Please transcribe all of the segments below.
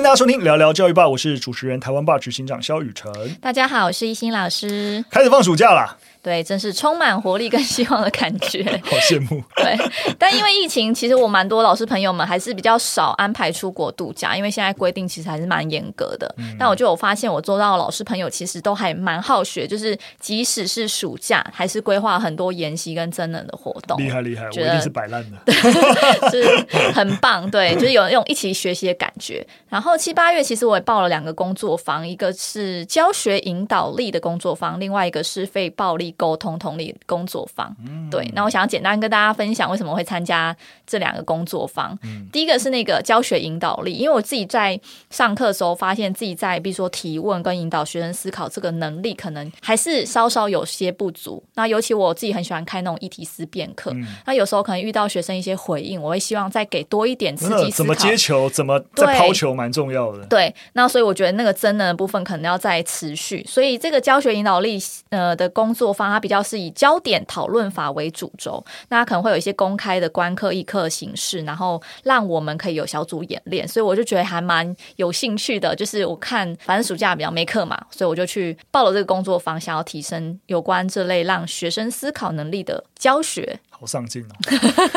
迎大家收听聊聊教育吧，我是主持人台湾霸执行长肖雨辰。大家好，我是一心老师。开始放暑假啦。对，真是充满活力跟希望的感觉，好羡慕。对，但因为疫情，其实我蛮多老师朋友们还是比较少安排出国度假，因为现在规定其实还是蛮严格的。嗯、但我就有发现，我做到的老师朋友其实都还蛮好学，就是即使是暑假，还是规划很多研习跟真人的活动。厉害厉害，我一定是摆烂的，就是很棒。对，就是有那种一起学习的感觉。然后七八月，其实我也报了两个工作坊，一个是教学引导力的工作坊，另外一个是非暴力沟通同理工作坊，对，那我想要简单跟大家分享为什么会参加这两个工作坊。嗯、第一个是那个教学引导力，因为我自己在上课的时候，发现自己在比如说提问跟引导学生思考这个能力，可能还是稍稍有些不足。那尤其我自己很喜欢开那种议题思辨课，嗯、那有时候可能遇到学生一些回应，我会希望再给多一点刺激思考。怎么接球，怎么再抛球，蛮重要的对。那所以我觉得那个真能的部分可能要再持续。所以这个教学引导力呃的工作坊，它比较。是以焦点讨论法为主轴，那可能会有一些公开的观课议课形式，然后让我们可以有小组演练，所以我就觉得还蛮有兴趣的。就是我看反正暑假比较没课嘛，所以我就去报了这个工作坊，想要提升有关这类让学生思考能力的教学。好上进哦！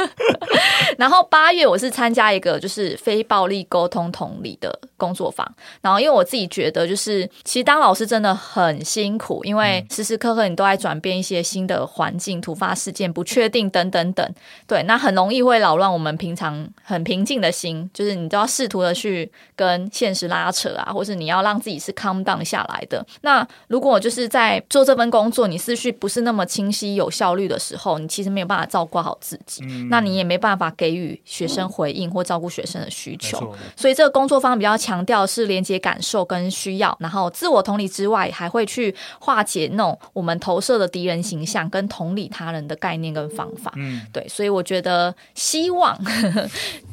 然后八月我是参加一个就是非暴力沟通同理的工作坊，然后因为我自己觉得就是其实当老师真的很辛苦，因为时时刻刻你都在转变一些新的环境、突发事件、不确定等等等，对，那很容易会扰乱我们平常很平静的心，就是你都要试图的去跟现实拉扯啊，或是你要让自己是 calm down 下来的。那如果就是在做这份工作，你思绪不是那么清晰、有效率的时候，你其实没有办法。照顾好自己，嗯、那你也没办法给予学生回应或照顾学生的需求。嗯、所以这个工作方比较强调是连接感受跟需要，然后自我同理之外，还会去化解那种我们投射的敌人形象跟同理他人的概念跟方法。嗯，对，所以我觉得希望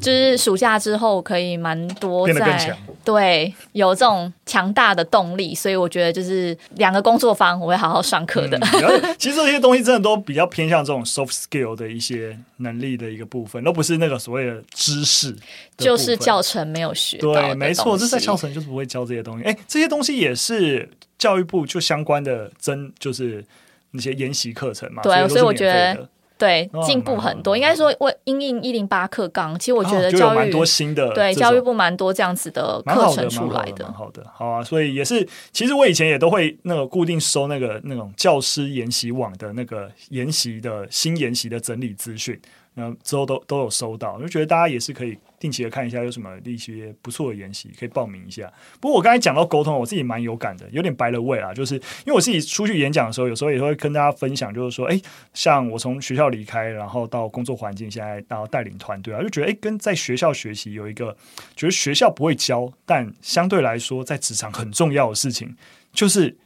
就是暑假之后可以蛮多在对有这种强大的动力。所以我觉得就是两个工作坊我会好好上课的。嗯、其实这些东西真的都比较偏向这种 soft skill。的一些能力的一个部分，都不是那个所谓的知识，就是教程没有学。对，没错，这在教程就是不会教这些东西。哎，这些东西也是教育部就相关的真，就是那些研习课程嘛。对，所以我觉得。对，进步很多，应该说为因应一零八课纲，其实我觉得教育蛮多新的，对教育部蛮多这样子的课程出来的，好的，好啊，所以也是，其实我以前也都会那个固定收那个那种教师研习网的那个研习的新研习的整理资讯。那之后都都有收到，我就觉得大家也是可以定期的看一下有什么一些不错的研习，可以报名一下。不过我刚才讲到沟通，我自己蛮有感的，有点白了味啊，就是因为我自己出去演讲的时候，有时候也会跟大家分享，就是说，哎，像我从学校离开，然后到工作环境，现在然后带领团队啊，就觉得哎，跟在学校学习有一个，觉得学校不会教，但相对来说在职场很重要的事情，就是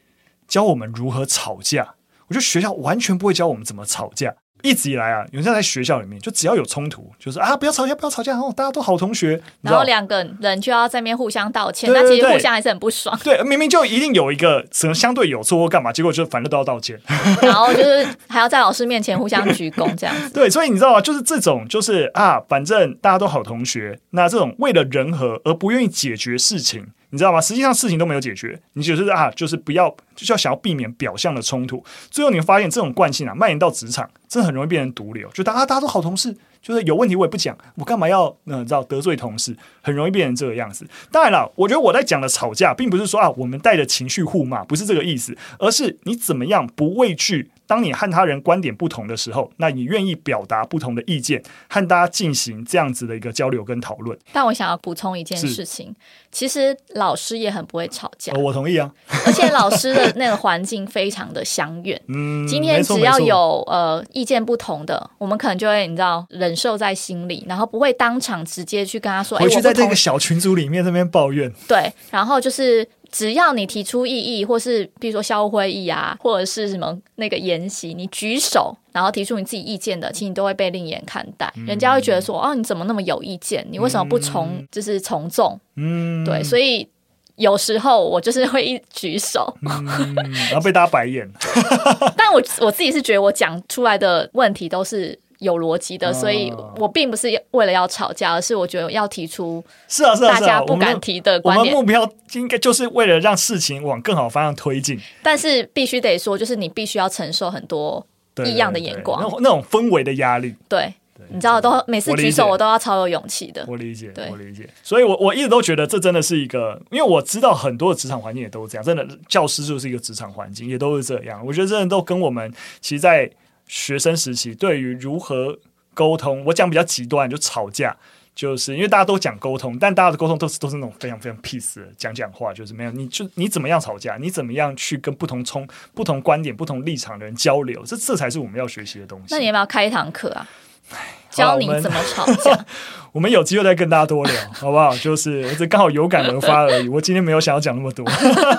教我们如何吵架。我觉得学校完全不会教我们怎么吵架。一直以来啊，有人在学校里面，就只要有冲突，就是啊，不要吵架，不要吵架，哦，大家都好同学。然后两个人就要在那边互相道歉，那其实互相还是很不爽。对，明明就一定有一个什么相对有错或干嘛，结果就反正都要道歉。然后就是还要在老师面前互相鞠躬这样子。对，所以你知道吗？就是这种，就是啊，反正大家都好同学，那这种为了人和而不愿意解决事情。你知道吗？实际上事情都没有解决，你就是啊，就是不要，就是要想要避免表象的冲突。最后你会发现这种惯性啊，蔓延到职场，真的很容易变成毒瘤。就大家大家都好同事，就是有问题我也不讲，我干嘛要嗯，知道得罪同事，很容易变成这个样子。当然了，我觉得我在讲的吵架，并不是说啊，我们带着情绪互骂，不是这个意思，而是你怎么样不畏惧。当你和他人观点不同的时候，那你愿意表达不同的意见，和大家进行这样子的一个交流跟讨论。但我想要补充一件事情，其实老师也很不会吵架。哦，我同意啊。而且老师的那个环境非常的相远。嗯，今天只要有呃意见不同的，我们可能就会你知道忍受在心里，然后不会当场直接去跟他说。回去在这个小群组里面这边抱怨。对，然后就是。只要你提出异议，或是比如说校务会议啊，或者是什么那个研习，你举手然后提出你自己意见的，其实你都会被另眼看待，嗯、人家会觉得说，哦，你怎么那么有意见？你为什么不从、嗯、就是从众？嗯，对，所以有时候我就是会一举手，嗯、然后被大家白眼。但我我自己是觉得我讲出来的问题都是有逻辑的，所以我并不是为了要吵架，而是我觉得要提出是啊是啊，大家不敢提的观点。我们目标应该就是为了让事情往更好方向推进，但是必须得说，就是你必须要承受很多异样的眼光，对对对，那种那种氛围的压力。对，你知道，都每次举手我都要超有勇气的。我理解，我理解。所以我我一直都觉得这真的是一个，因为我知道很多的职场环境也都是这样，真的，教师就是一个职场环境，也都是这样。我觉得真的都跟我们其实，在学生时期对于如何。沟通，我讲比较极端，就吵架，就是因为大家都讲沟通，但大家的沟通都是都是那种非常非常 peace 的讲讲话，就是没有，你就你怎么样吵架，你怎么样去跟不同冲、不同观点、不同立场的人交流，这这才是我们要学习的东西。那你要不要开一堂课啊？教你怎么吵架。我们有机会再跟大家多聊，好不好？就是这刚好有感而发而已。我今天没有想要讲那么多，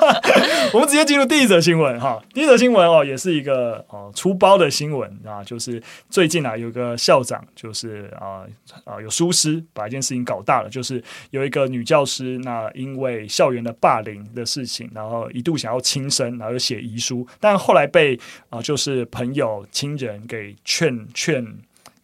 我们直接进入第一则新闻哈。第一则新闻哦，也是一个哦出包的新闻啊，就是最近啊有个校长，就是啊啊有疏失，把一件事情搞大了，就是有一个女教师，那因为校园的霸凌的事情，然后一度想要轻生，然后又写遗书，但后来被啊就是朋友亲人给劝劝。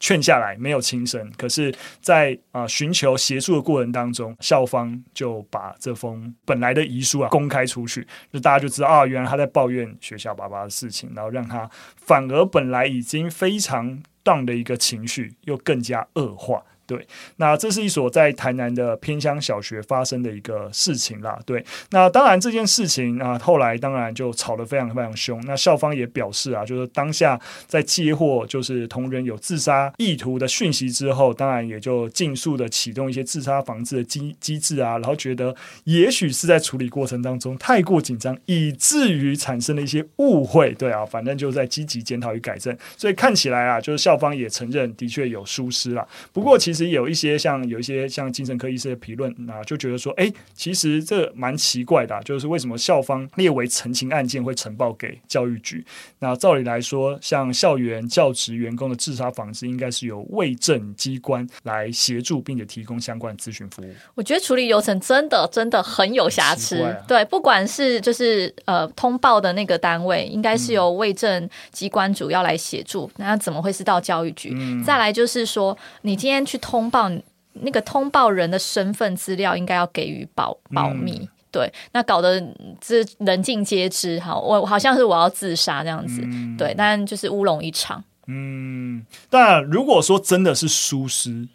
劝下来没有轻生，可是在，啊寻求协助的过程当中，校方就把这封本来的遗书啊公开出去，就大家就知道啊，原来他在抱怨学校爸爸的事情，然后让他反而本来已经非常 down 的一个情绪又更加恶化。对，那这是一所在台南的偏乡小学发生的一个事情啦。对，那当然这件事情啊，后来当然就吵得非常非常凶。那校方也表示啊，就是当下在接获就是同仁有自杀意图的讯息之后，当然也就尽速的启动一些自杀防治的机机制啊，然后觉得也许是在处理过程当中太过紧张，以至于产生了一些误会。对啊，反正就在积极检讨与改正。所以看起来啊，就是校方也承认的确有疏失了。不过其实。有一些像有一些像精神科医师的评论，那就觉得说，哎，其实这蛮奇怪的，就是为什么校方列为陈情案件会呈报给教育局？那照理来说，像校园教职员工的自杀防治，应该是由卫政机关来协助，并且提供相关咨询服务。我觉得处理流程真的真的很有瑕疵。啊、对，不管是就是呃通报的那个单位，应该是由卫政机关主要来协助，嗯、那怎么会是到教育局？嗯、再来就是说，你今天去通。通报那个通报人的身份资料应该要给予保保密，嗯、对，那搞得这人尽皆知，哈，我好像是我要自杀这样子，嗯、对，但就是乌龙一场。嗯，但如果说真的是疏失，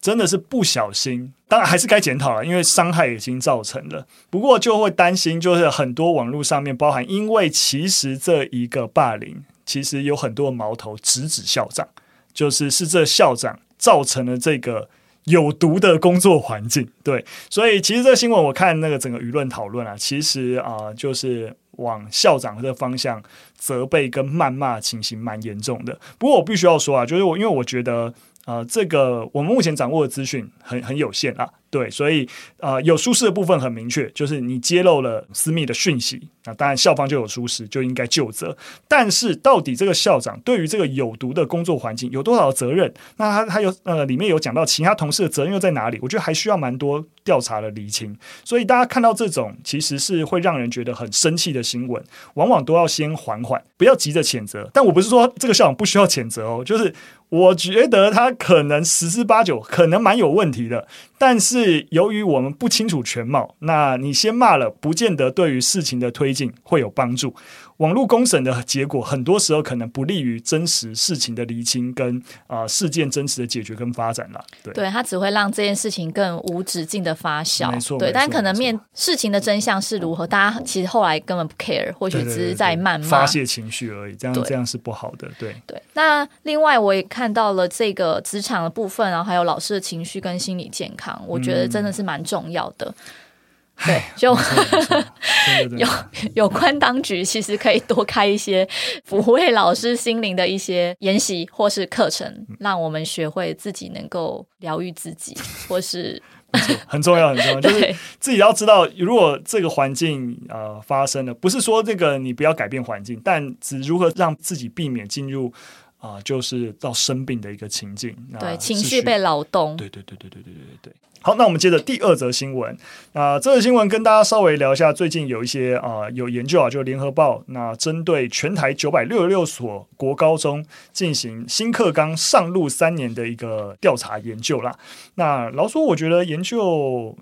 真的是不小心，当然还是该检讨了，因为伤害已经造成了。不过就会担心，就是很多网络上面包含，因为其实这一个霸凌，其实有很多矛头直指校长，就是是这校长。造成了这个有毒的工作环境，对，所以其实这新闻我看那个整个舆论讨论啊，其实啊、就是往校长这方向责备跟谩骂情形蛮严重的。不过我必须要说啊，就是我因为我觉得啊、这个我们目前掌握的资讯很很有限啊。对，所以呃，有疏失的部分很明确，就是你揭露了私密的讯息，那当然校方就有疏失，就应该就责。但是到底这个校长对于这个有毒的工作环境有多少责任？那他他有呃，里面有讲到其他同事的责任又在哪里？我觉得还需要蛮多调查的厘清。所以大家看到这种其实是会让人觉得很生气的新闻，往往都要先缓缓，不要急着谴责。但我不是说这个校长不需要谴责哦，就是我觉得他可能十之八九可能蛮有问题的，但是。是由于我们不清楚全貌，那你先骂了，不见得对于事情的推进会有帮助。网络公审的结果，很多时候可能不利于真实事情的厘清跟啊、呃、事件真实的解决跟发展了。对，对，它只会让这件事情更无止境的发酵。没错，对，但可能面事情的真相是如何，大家其实后来根本不 care，或许只是在谩骂、发泄情绪而已。这样这样是不好的。对对。那另外我也看到了这个职场的部分，然后还有老师的情绪跟心理健康，我觉得真的是蛮重要的。嗯对，就有有关当局其实可以多开一些抚慰老师心灵的一些研习或是课程，让我们学会自己能够疗愈自己，或是很重要很重要，就是 自己要知道，如果这个环境呃发生了，不是说这个你不要改变环境，但只如何让自己避免进入。啊、呃，就是到生病的一个情境，对，情绪被劳动，对对对对对对对对。好，那我们接着第二则新闻。那、这则新闻跟大家稍微聊一下，最近有一些啊、有研究啊，就联合报那针对全台九百六十六所国高中进行新课纲上路三年的一个调查研究啦。那老说，我觉得研究。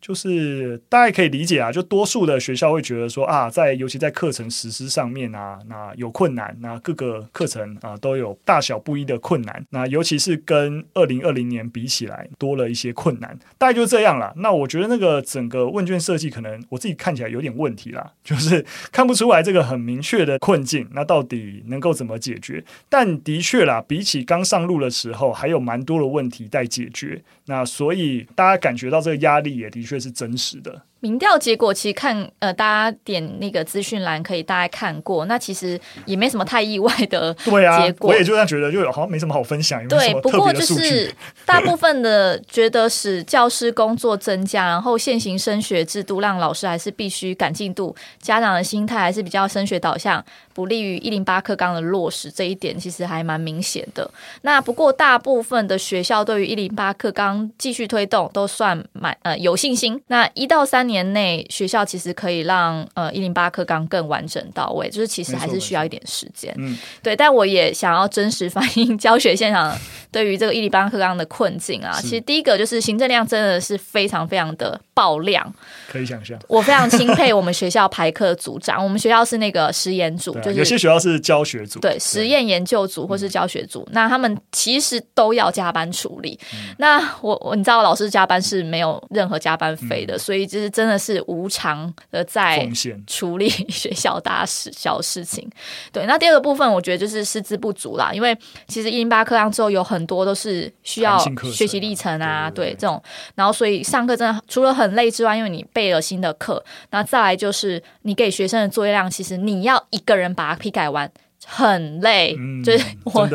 就是大家可以理解啊，就多数的学校会觉得说啊，在尤其在课程实施上面啊，那有困难，那各个课程啊都有大小不一的困难，那尤其是跟二零二零年比起来多了一些困难，大概就这样了。那我觉得那个整个问卷设计可能我自己看起来有点问题啦，就是看不出来这个很明确的困境，那到底能够怎么解决？但的确啦，比起刚上路的时候，还有蛮多的问题待解决。那所以大家感觉到这个压力也的确。是真实的。民调结果其实看呃，大家点那个资讯栏可以大概看过，那其实也没什么太意外的结果。对啊，我也就这样觉得，就好像没什么好分享。对，不过就是大部分的觉得使教师工作增加，然后现行升学制度让老师还是必须赶进度，家长的心态还是比较升学导向，不利于一零八课纲的落实。这一点其实还蛮明显的。那不过大部分的学校对于一零八课纲继续推动都算蛮呃有信心。那一到三年内，学校其实可以让呃一零八课纲更完整到位，就是其实还是需要一点时间。嗯，对。但我也想要真实反映教学现场对于这个一零八课纲的困境啊。其实第一个就是行政量真的是非常非常的爆量，可以想象。我非常钦佩我们学校排课组长，我们学校是那个实验组，就是有些学校是教学组，对，实验研究组或是教学组，那他们其实都要加班处理。那我我你知道老师加班是没有任何加班费的，所以就是真的是无偿的在处理学校大事小事情。对，那第二个部分我觉得就是师资不足啦，因为其实一零八课纲之后有很多都是需要学习历程啊，对这种，然后所以上课真的除了很累之外，因为你备了新的课，那再来就是你给学生的作业量，其实你要一个人把它批改完。很累，嗯、就是我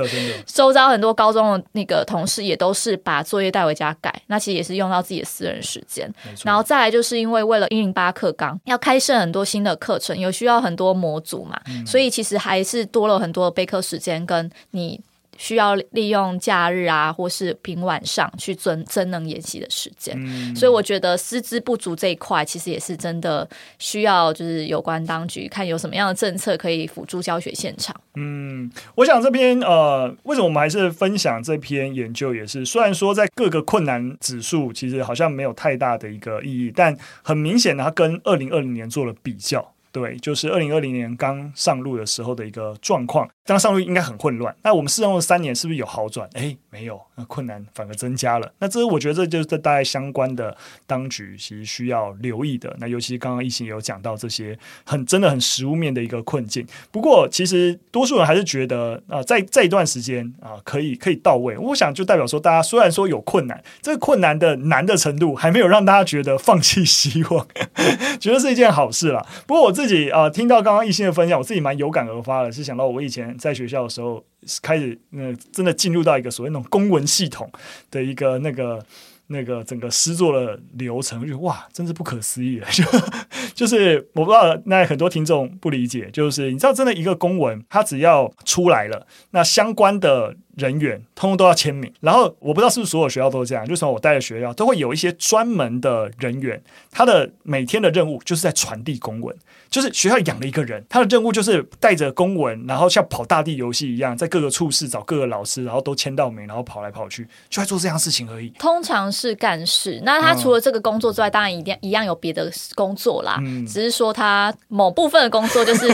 周遭很多高中的那个同事也都是把作业带回家改，那其实也是用到自己的私人时间。然后再来就是因为为了一零八课纲要开设很多新的课程，有需要很多模组嘛，嗯、所以其实还是多了很多备课时间跟你。需要利用假日啊，或是平晚上去增增能演习的时间，嗯、所以我觉得师资不足这一块，其实也是真的需要，就是有关当局看有什么样的政策可以辅助教学现场。嗯，我想这篇呃，为什么我们还是分享这篇研究，也是虽然说在各个困难指数其实好像没有太大的一个意义，但很明显的，它跟二零二零年做了比较。对，就是二零二零年刚上路的时候的一个状况，当上路应该很混乱。那我们试用了三年，是不是有好转？诶，没有，那困难反而增加了。那这我觉得这就是大概相关的当局其实需要留意的。那尤其刚刚亦欣有讲到这些很真的很实物面的一个困境。不过其实多数人还是觉得啊、呃，在这一段时间啊、可以可以到位。我想就代表说，大家虽然说有困难，这个困难的难的程度还没有让大家觉得放弃希望，觉得是一件好事啦。不过我自己啊、听到刚刚一心的分享，我自己蛮有感而发的，是想到我以前在学校的时候，开始那、真的进入到一个所谓那种公文系统的一个那个那个整个诗作的流程，就哇，真是不可思议了。就就是我不知道，那很多听众不理解，就是你知道，真的一个公文，它只要出来了，那相关的。人员通通都要签名，然后我不知道是不是所有学校都这样，就从我带的学校都会有一些专门的人员，他的每天的任务就是在传递公文，就是学校养了一个人，他的任务就是带着公文，然后像跑大地游戏一样，在各个处室找各个老师，然后都签到名，然后跑来跑去，就在做这样事情而已。通常是干事，那他除了这个工作之外，嗯、当然一定一样有别的工作啦，嗯、只是说他某部分的工作就是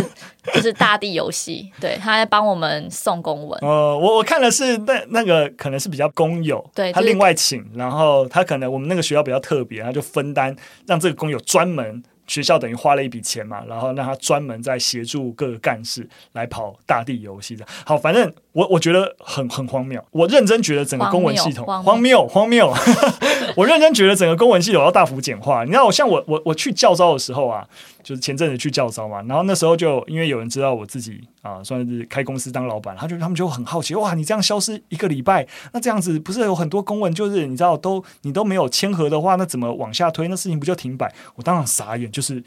就是大地游戏，对，他在帮我们送公文。哦，我我看的。是那那个可能是比较工友，对，他另外请，然后他可能我们那个学校比较特别，他就分担，让这个工友专门。学校等于花了一笔钱嘛，然后让他专门在协助各个干事来跑大地游戏的。好，反正我我觉得很很荒谬，我认真觉得整个公文系统荒谬荒谬。我认真觉得整个公文系统要大幅简化。你知道，我像我我我去教招的时候啊，就是前阵子去教招嘛，然后那时候就因为有人知道我自己啊算是开公司当老板，他就他们就很好奇，哇，你这样消失一个礼拜，那这样子不是有很多公文，就是你知道都你都没有签合的话，那怎么往下推？那事情不就停摆？我当场傻眼。就是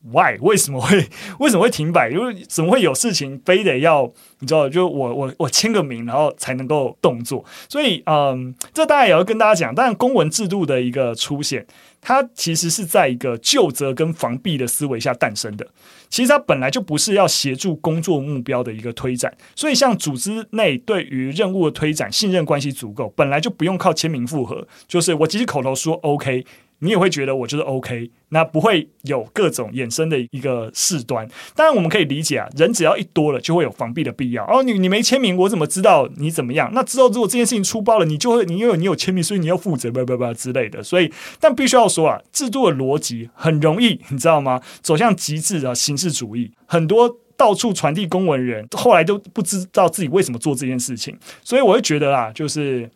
Why？为什么会 为什么会停摆？因为怎么会有事情非得要你知道？就我我我签个名，然后才能够动作。所以，嗯，这当然也要跟大家讲。但，公文制度的一个出现，它其实是在一个究责跟防弊的思维下诞生的。其实它本来就不是要协助工作目标的一个推展。所以，像组织内对于任务的推展，信任关系足够，本来就不用靠签名复核。就是我即使口头说 OK。你也会觉得我就是 OK，那不会有各种衍生的一个事端。当然，我们可以理解啊，人只要一多了，就会有防弊的必要。哦，你你没签名，我怎么知道你怎么样？那之后如果这件事情出包了，你就会你因为你有签名，所以你要负责，不不不之类的。所以，但必须要说啊，制度的逻辑很容易，你知道吗？走向极致的形式主义，很多到处传递公文人后来都不知道自己为什么做这件事情。所以，我会觉得啊，就是。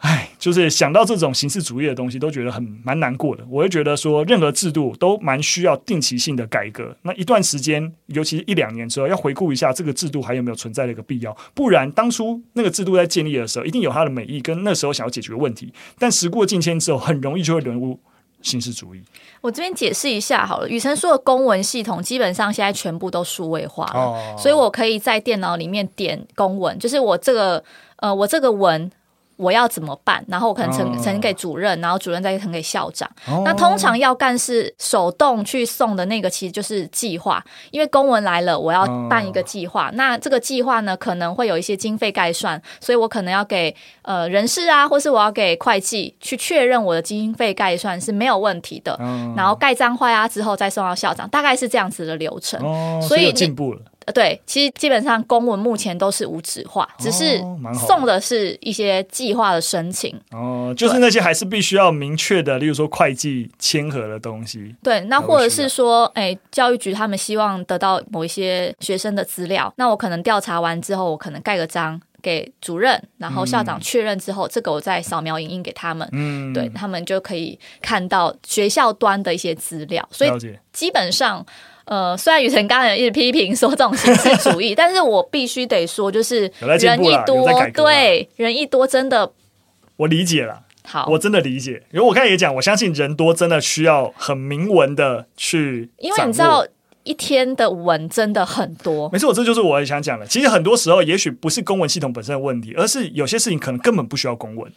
唉，就是想到这种形式主义的东西，都觉得很蛮难过的。我会觉得说，任何制度都蛮需要定期性的改革。那一段时间，尤其是一两年之后，要回顾一下这个制度还有没有存在的一个必要。不然，当初那个制度在建立的时候，一定有它的美意跟那时候想要解决的问题。但时过境迁之后，很容易就会沦入形式主义。我这边解释一下好了，雨辰说的公文系统基本上现在全部都数位化了，哦，所以我可以在电脑里面点公文，就是我这个呃，我这个文。我要怎么办？然后我可能呈呈给主任，然后主任再呈给校长。Oh. 那通常要干事手动去送的那个，其实就是计划。因为公文来了，我要办一个计划。Oh. 那这个计划呢，可能会有一些经费概算，所以我可能要给呃人事啊，或是我要给会计去确认我的经费概算是没有问题的。Oh. 然后盖章坏啊之后再送到校长，大概是这样子的流程。Oh. 所以进步了。呃，对，其实基本上公文目前都是无纸化，只是送的是一些计划的申请。哦，就是那些还是必须要明确的，例如说会计签合的东西。对，那或者是说，哎，教育局他们希望得到某一些学生的资料，那我可能调查完之后，我可能盖个章给主任，然后校长确认之后，嗯、这个我再扫描影印给他们，嗯，对，他们就可以看到学校端的一些资料。所以基本上。呃，虽然雨辰刚才一直批评说这种形式主义，但是我必须得说，就是人一多，对人一多真的，我理解了。好，我真的理解，因为我刚才也讲，我相信人多真的需要很明文的去，因为你知道一天的文真的很多。没错，这就是我也想讲的。其实很多时候，也许不是公文系统本身的问题，而是有些事情可能根本不需要公文。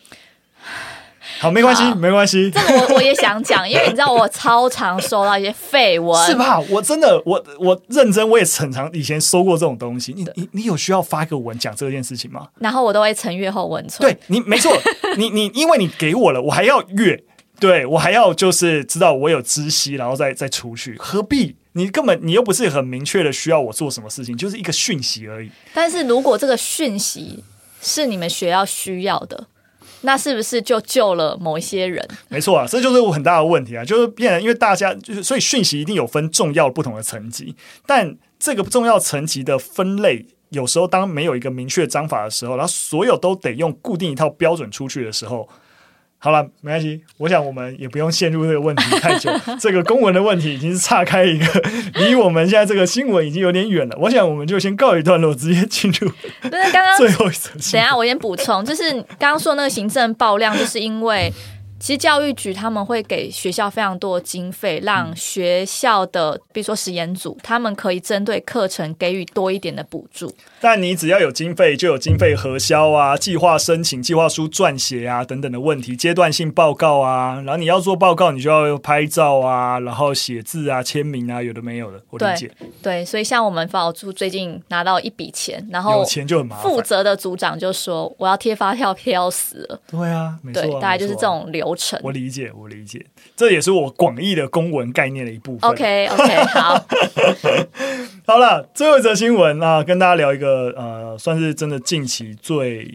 好，没关系，没关系。这个我我也想讲，因为你知道我超常收到一些废文，是吧？我真的，我我认真，我也很常以前收过这种东西。你你你有需要发个文讲这件事情吗？然后我都会成阅后文存。对你没错，你你因为你给我了，我还要阅，对我还要就是知道我有知悉，然后再再出去，何必？你根本你又不是很明确的需要我做什么事情，就是一个讯息而已。但是如果这个讯息是你们学校需要的。那是不是就救了某一些人？没错啊，这就是我很大的问题啊，就是变因为大家就是，所以讯息一定有分重要不同的层级，但这个重要层级的分类，有时候当没有一个明确章法的时候，然后所有都得用固定一套标准出去的时候。好了，没关系。我想我们也不用陷入这个问题太久。这个公文的问题已经是岔开一个，离我们现在这个新闻已经有点远了。我想我们就先告一段落，直接进入。不是刚刚最后一层。等一下，我先补充，就是刚刚说那个行政爆量，就是因为。其实教育局他们会给学校非常多的经费，让学校的比如说实验组，他们可以针对课程给予多一点的补助。但你只要有经费，就有经费核销啊、计划申请、计划书撰写啊等等的问题，阶段性报告啊，然后你要做报告，你就要拍照啊，然后写字啊、签名啊，有的没有的。我理解。对，对，所以像我们发导处最近拿到一笔钱，然后有钱就很麻烦。负责的组长就说：“我要贴发票，贴要死了。”对啊，没错啊，对，大概就是这种流。我理解，我理解，这也是我广义的公文概念的一部分。OK，OK，、okay, okay, 好，好了，最后一则新闻啊，跟大家聊一个呃，算是真的近期最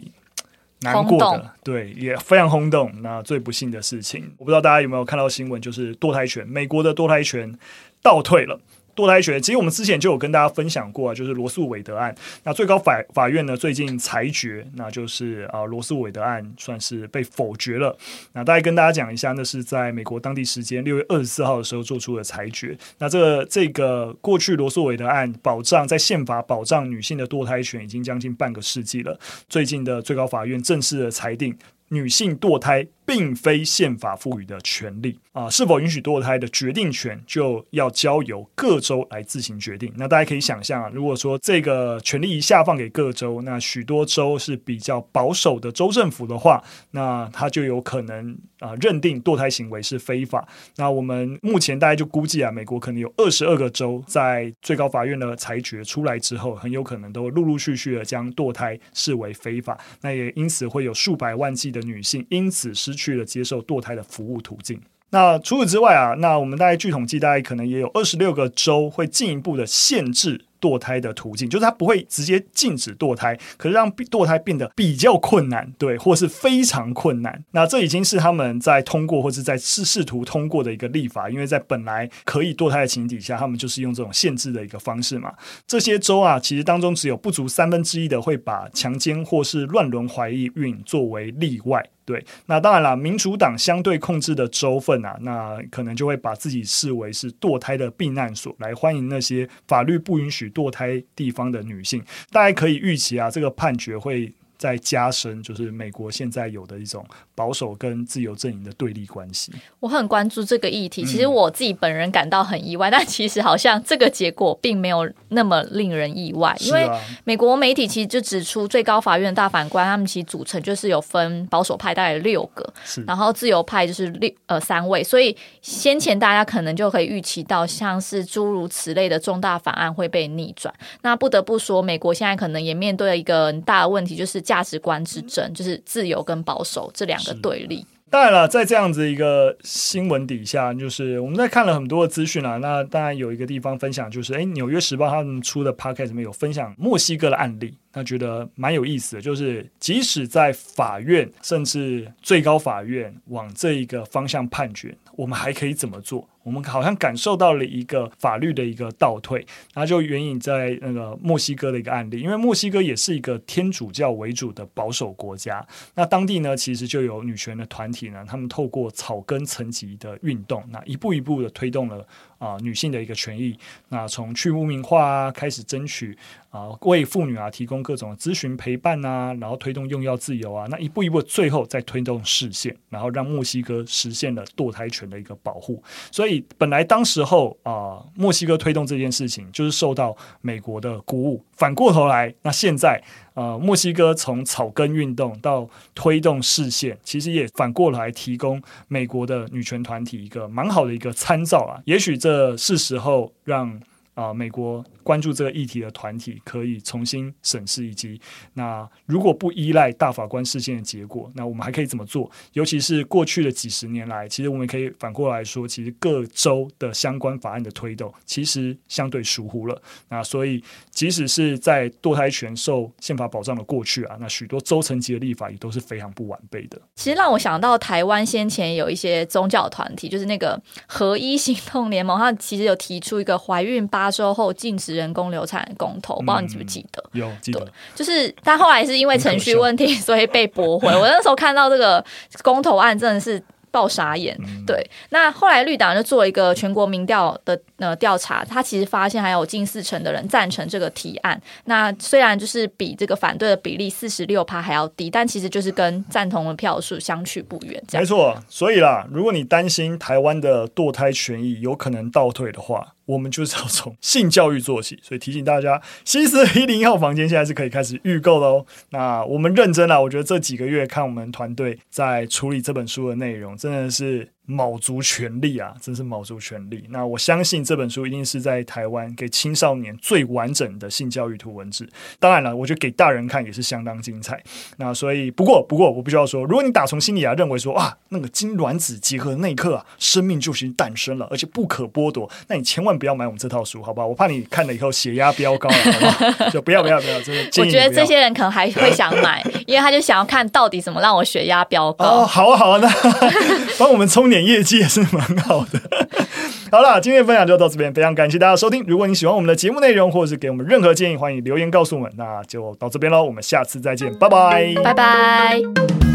难过的，对，也非常轰动。那最不幸的事情，我不知道大家有没有看到新闻，就是堕胎权，美国的堕胎权倒退了。堕胎权，其实我们之前就有跟大家分享过啊，就是罗诉韦德案。那最高法法院呢，最近裁决，那就是啊，罗诉韦德案算是被否决了。那大概跟大家讲一下，那是在美国当地时间六月二十四号的时候做出的裁决。那这这个过去罗诉韦德案保障在宪法保障女性的堕胎权已经将近半个世纪了。最近的最高法院正式的裁定。女性堕胎并非宪法赋予的权利啊，是否允许堕胎的决定权就要交由各州来自行决定。那大家可以想象啊，如果说这个权利一下放给各州，那许多州是比较保守的州政府的话，那他就有可能啊认定堕胎行为是非法。那我们目前大家就估计啊，美国可能有二十二个州在最高法院的裁决出来之后，很有可能都陆陆续续的将堕胎视为非法。那也因此会有数百万计的女性因此失去了接受堕胎的服务途径。那除此之外啊，那我们大概据统计，大概可能也有二十六个州会进一步的限制堕胎的途径，就是它不会直接禁止堕胎，可是让堕胎变得比较困难，对，或是非常困难。那这已经是他们在通过或是在试试图通过的一个立法，因为在本来可以堕胎的情底下，他们就是用这种限制的一个方式嘛。这些州啊，其实当中只有不足三分之一的会把强奸或是乱伦怀孕作为例外。对，那当然了，民主党相对控制的州份啊，那可能就会把自己视为是堕胎的避难所，来欢迎那些法律不允许堕胎地方的女性。大家可以预期啊，这个判决会。在加深，就是美国现在有的一种保守跟自由阵营的对立关系。我很关注这个议题，其实我自己本人感到很意外，嗯、但其实好像这个结果并没有那么令人意外，因为美国媒体其实就指出，最高法院大法官他们其实组成就是有分保守派大概六个，然后自由派就是六呃三位，所以先前大家可能就可以预期到，像是诸如此类的重大法案会被逆转。那不得不说，美国现在可能也面对了一个很大的问题，就是。价值观之争，就是自由跟保守这两个对立。当然了，在这样子一个新闻底下，就是我们在看了很多的资讯啊。那当然有一个地方分享，就是诶，《纽约时报》他们出的 podcast 里面有分享墨西哥的案例，那觉得蛮有意思的。就是即使在法院，甚至最高法院往这一个方向判决，我们还可以怎么做？我们好像感受到了一个法律的一个倒退，那就援引在那个墨西哥的一个案例，因为墨西哥也是一个天主教为主的保守国家，那当地呢其实就有女权的团体呢，他们透过草根层级的运动，那一步一步的推动了。啊、女性的一个权益，那从去污名化啊开始争取啊、为妇女啊提供各种咨询陪伴啊，然后推动用药自由啊，那一步一步，最后再推动视线，然后让墨西哥实现了堕胎权的一个保护。所以本来当时候啊、墨西哥推动这件事情就是受到美国的鼓舞，反过头来，那现在。呃，墨西哥从草根运动到推动视线，其实也反过来提供美国的女权团体一个蛮好的一个参照啊。也许这是时候让。啊，美国关注这个议题的团体可以重新审视，以及那如果不依赖大法官事件的结果，那我们还可以怎么做？尤其是过去的几十年来，其实我们可以反过来说，其实各州的相关法案的推动，其实相对疏忽了。那所以，即使是在堕胎权受宪法保障的过去啊，那许多州层级的立法也都是非常不完备的。其实让我想到台湾先前有一些宗教团体，就是那个合一行动联盟，它其实有提出一个怀孕八。之后禁止人工流产的公投，不知道你记不记得？有记得，就是但后来是因为程序问题，所以被驳回。我那时候看到这个公投案，真的是。爆傻眼，对。那后来绿党就做一个全国民调的呃调查，他其实发现还有近四成的人赞成这个提案。那虽然就是比这个反对的比例四十六趴还要低，但其实就是跟赞同的票数相去不远。没错，所以啦，如果你担心台湾的堕胎权益有可能倒退的话，我们就是要从性教育做起。所以提醒大家，西斯一零一号房间现在是可以开始预购的哦。那我们认真了，我觉得这几个月看我们团队在处理这本书的内容。真的是。卯足全力啊，真是卯足全力。那我相信这本书一定是在台湾给青少年最完整的性教育图文字。当然了，我觉得给大人看也是相当精彩。那所以，不过不过，我必须要说，如果你打从心里啊认为说啊，那个精卵子结合的那一刻啊，生命就已经诞生了，而且不可剥夺，那你千万不要买我们这套书，好不好？我怕你看了以后血压飙高了，好不好？就 不要不要不要，真的。我觉得这些人可能还会想买，因为他就想要看到底怎么让我血压飙高。哦，好啊好啊，那 帮我们充点业绩也是蛮好的。好了，今天的分享就到这边，非常感谢大家收听。如果你喜欢我们的节目内容，或者是给我们任何建议，欢迎留言告诉我们。那就到这边喽，我们下次再见，拜拜，拜拜。